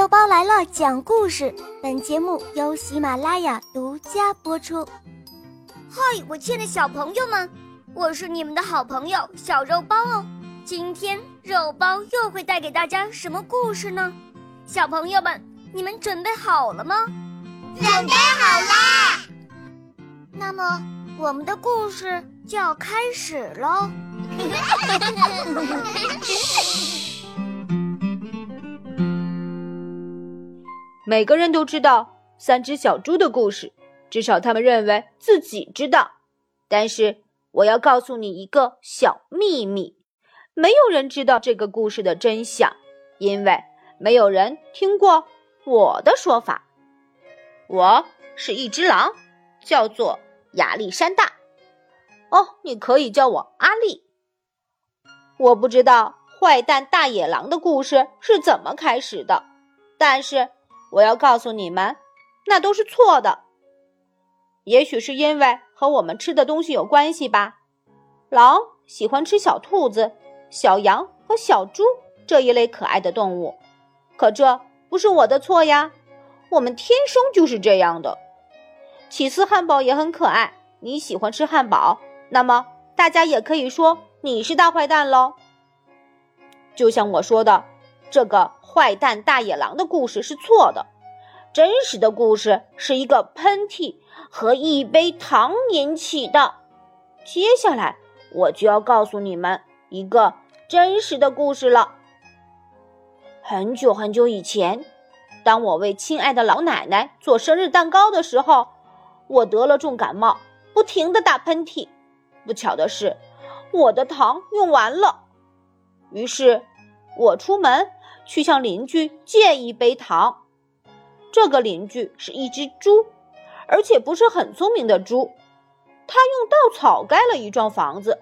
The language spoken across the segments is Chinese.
肉包来了，讲故事。本节目由喜马拉雅独家播出。嗨，我亲爱的小朋友们，我是你们的好朋友小肉包哦。今天肉包又会带给大家什么故事呢？小朋友们，你们准备好了吗？准备好啦！那么，我们的故事就要开始喽。每个人都知道三只小猪的故事，至少他们认为自己知道。但是我要告诉你一个小秘密：没有人知道这个故事的真相，因为没有人听过我的说法。我是一只狼，叫做亚历山大。哦，你可以叫我阿力。我不知道坏蛋大野狼的故事是怎么开始的，但是。我要告诉你们，那都是错的。也许是因为和我们吃的东西有关系吧。狼喜欢吃小兔子、小羊和小猪这一类可爱的动物，可这不是我的错呀。我们天生就是这样的。起司汉堡也很可爱，你喜欢吃汉堡，那么大家也可以说你是大坏蛋喽。就像我说的。这个坏蛋大野狼的故事是错的，真实的故事是一个喷嚏和一杯糖引起的。接下来我就要告诉你们一个真实的故事了。很久很久以前，当我为亲爱的老奶奶做生日蛋糕的时候，我得了重感冒，不停的打喷嚏。不巧的是，我的糖用完了，于是我出门。去向邻居借一杯糖。这个邻居是一只猪，而且不是很聪明的猪。他用稻草盖了一幢房子，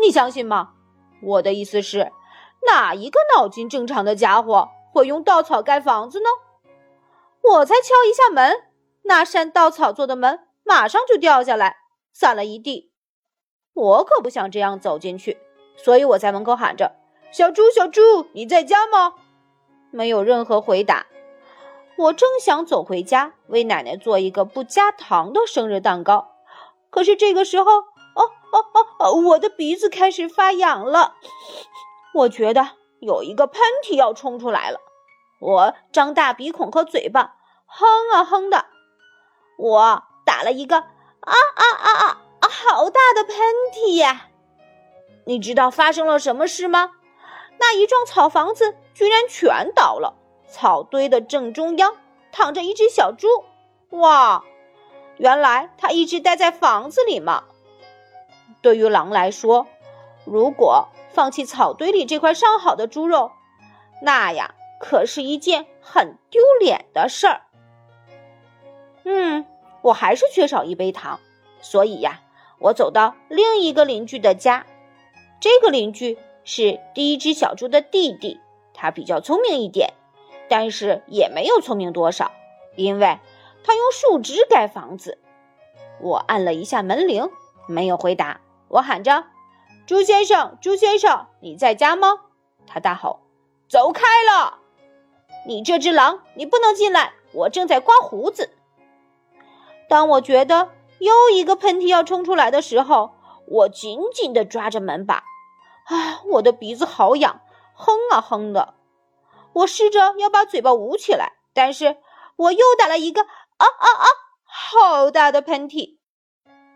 你相信吗？我的意思是，哪一个脑筋正常的家伙会用稻草盖房子呢？我才敲一下门，那扇稻草做的门马上就掉下来，散了一地。我可不想这样走进去，所以我在门口喊着：“小猪，小猪，你在家吗？”没有任何回答。我正想走回家，为奶奶做一个不加糖的生日蛋糕，可是这个时候，哦哦哦哦，我的鼻子开始发痒了。我觉得有一个喷嚏要冲出来了。我张大鼻孔和嘴巴，哼啊哼的。我打了一个啊啊啊啊啊，好大的喷嚏呀！你知道发生了什么事吗？那一幢草房子居然全倒了，草堆的正中央躺着一只小猪。哇，原来它一直待在房子里嘛。对于狼来说，如果放弃草堆里这块上好的猪肉，那呀可是一件很丢脸的事儿。嗯，我还是缺少一杯糖，所以呀，我走到另一个邻居的家。这个邻居。是第一只小猪的弟弟，他比较聪明一点，但是也没有聪明多少，因为他用树枝盖房子。我按了一下门铃，没有回答。我喊着：“猪先生，猪先生，你在家吗？”他大吼：“走开了！你这只狼，你不能进来！我正在刮胡子。”当我觉得又一个喷嚏要冲出来的时候，我紧紧地抓着门把。啊，我的鼻子好痒，哼啊哼的。我试着要把嘴巴捂起来，但是我又打了一个啊啊啊，好大的喷嚏！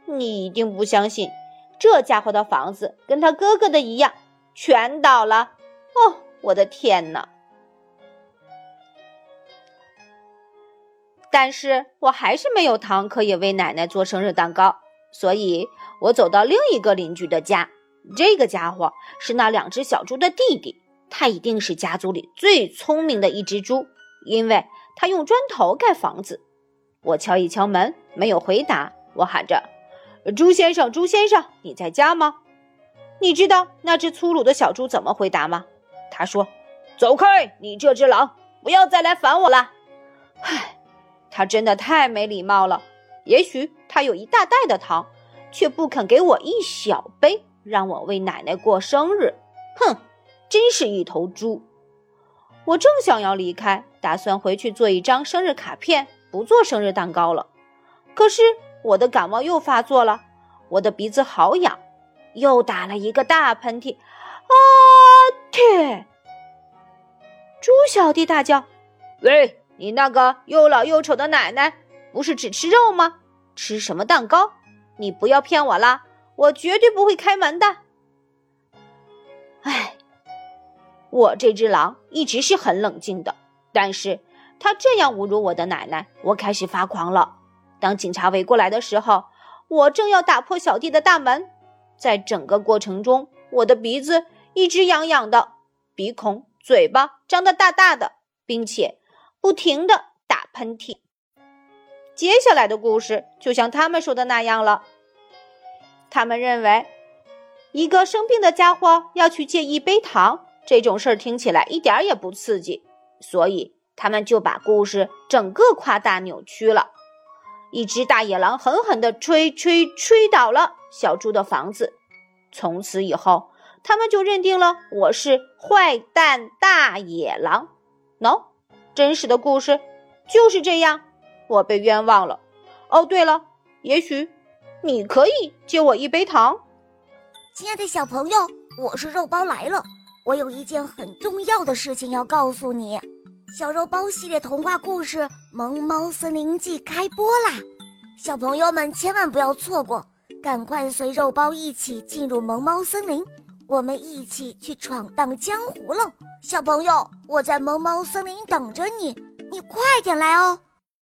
你一定不相信，这家伙的房子跟他哥哥的一样，全倒了。哦，我的天哪！但是我还是没有糖可以为奶奶做生日蛋糕，所以我走到另一个邻居的家。这个家伙是那两只小猪的弟弟，他一定是家族里最聪明的一只猪，因为他用砖头盖房子。我敲一敲门，没有回答。我喊着：“猪先生，猪先生，你在家吗？”你知道那只粗鲁的小猪怎么回答吗？他说：“走开，你这只狼，不要再来烦我了。”唉，他真的太没礼貌了。也许他有一大袋的糖，却不肯给我一小杯。让我为奶奶过生日，哼，真是一头猪！我正想要离开，打算回去做一张生日卡片，不做生日蛋糕了。可是我的感冒又发作了，我的鼻子好痒，又打了一个大喷嚏。啊嚏！猪小弟大叫：“喂，你那个又老又丑的奶奶，不是只吃肉吗？吃什么蛋糕？你不要骗我啦！我绝对不会开门的。”哎，我这只狼一直是很冷静的，但是他这样侮辱我的奶奶，我开始发狂了。当警察围过来的时候，我正要打破小弟的大门，在整个过程中，我的鼻子一直痒痒的，鼻孔、嘴巴张得大大的，并且不停的打喷嚏。接下来的故事就像他们说的那样了，他们认为。一个生病的家伙要去借一杯糖，这种事儿听起来一点也不刺激，所以他们就把故事整个夸大扭曲了。一只大野狼狠狠地吹吹吹倒了小猪的房子，从此以后，他们就认定了我是坏蛋大野狼。喏，真实的故事就是这样，我被冤枉了。哦，对了，也许你可以借我一杯糖。亲爱的小朋友，我是肉包来了。我有一件很重要的事情要告诉你。小肉包系列童话故事《萌猫森林记》开播啦！小朋友们千万不要错过，赶快随肉包一起进入萌猫森林，我们一起去闯荡江湖喽！小朋友，我在萌猫森林等着你，你快点来哦！